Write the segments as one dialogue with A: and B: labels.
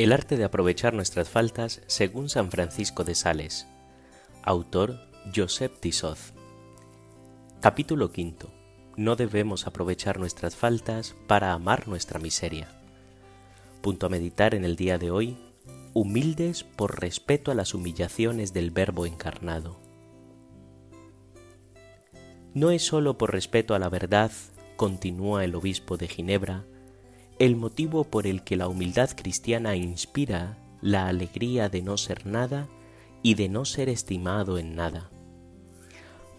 A: El arte de aprovechar nuestras faltas según San Francisco de Sales. Autor Joseph Tissoz. Capítulo V. No debemos aprovechar nuestras faltas para amar nuestra miseria. Punto a meditar en el día de hoy. Humildes por respeto a las humillaciones del Verbo encarnado. No es sólo por respeto a la verdad, continúa el obispo de Ginebra, el motivo por el que la humildad cristiana inspira la alegría de no ser nada y de no ser estimado en nada.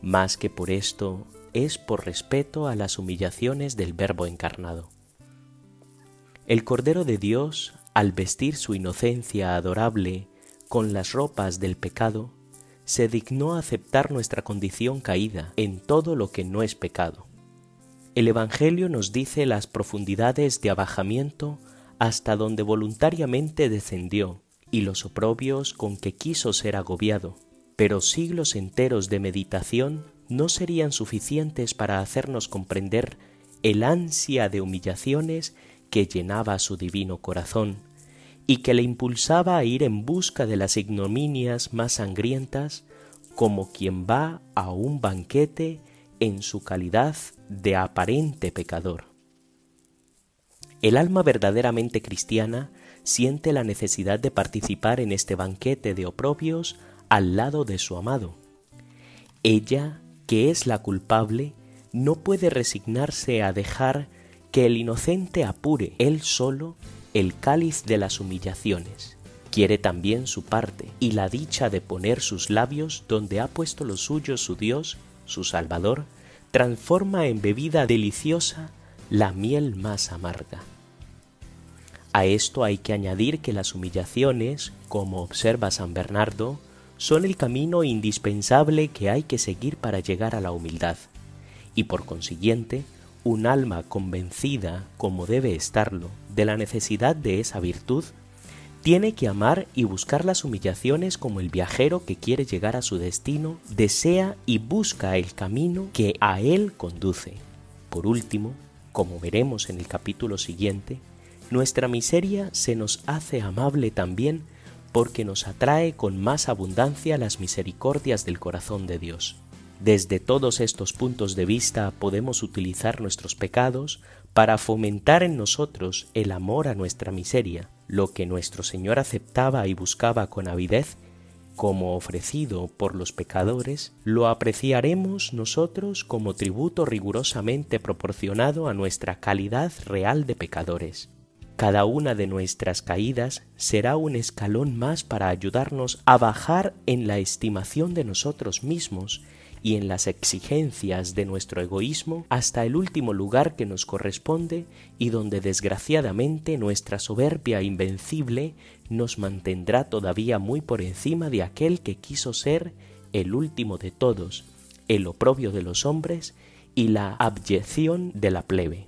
A: Más que por esto, es por respeto a las humillaciones del Verbo encarnado. El Cordero de Dios, al vestir su inocencia adorable con las ropas del pecado, se dignó aceptar nuestra condición caída en todo lo que no es pecado. El Evangelio nos dice las profundidades de abajamiento hasta donde voluntariamente descendió y los oprobios con que quiso ser agobiado, pero siglos enteros de meditación no serían suficientes para hacernos comprender el ansia de humillaciones que llenaba su divino corazón y que le impulsaba a ir en busca de las ignominias más sangrientas como quien va a un banquete en su calidad de aparente pecador. El alma verdaderamente cristiana siente la necesidad de participar en este banquete de oprobios al lado de su amado. Ella, que es la culpable, no puede resignarse a dejar que el inocente apure él solo el cáliz de las humillaciones. Quiere también su parte y la dicha de poner sus labios donde ha puesto los suyos su Dios su Salvador, transforma en bebida deliciosa la miel más amarga. A esto hay que añadir que las humillaciones, como observa San Bernardo, son el camino indispensable que hay que seguir para llegar a la humildad, y por consiguiente, un alma convencida, como debe estarlo, de la necesidad de esa virtud, tiene que amar y buscar las humillaciones como el viajero que quiere llegar a su destino desea y busca el camino que a él conduce. Por último, como veremos en el capítulo siguiente, nuestra miseria se nos hace amable también porque nos atrae con más abundancia las misericordias del corazón de Dios. Desde todos estos puntos de vista podemos utilizar nuestros pecados para fomentar en nosotros el amor a nuestra miseria, lo que nuestro Señor aceptaba y buscaba con avidez como ofrecido por los pecadores, lo apreciaremos nosotros como tributo rigurosamente proporcionado a nuestra calidad real de pecadores. Cada una de nuestras caídas será un escalón más para ayudarnos a bajar en la estimación de nosotros mismos y en las exigencias de nuestro egoísmo hasta el último lugar que nos corresponde y donde desgraciadamente nuestra soberbia invencible nos mantendrá todavía muy por encima de aquel que quiso ser el último de todos, el oprobio de los hombres y la abyección de la plebe.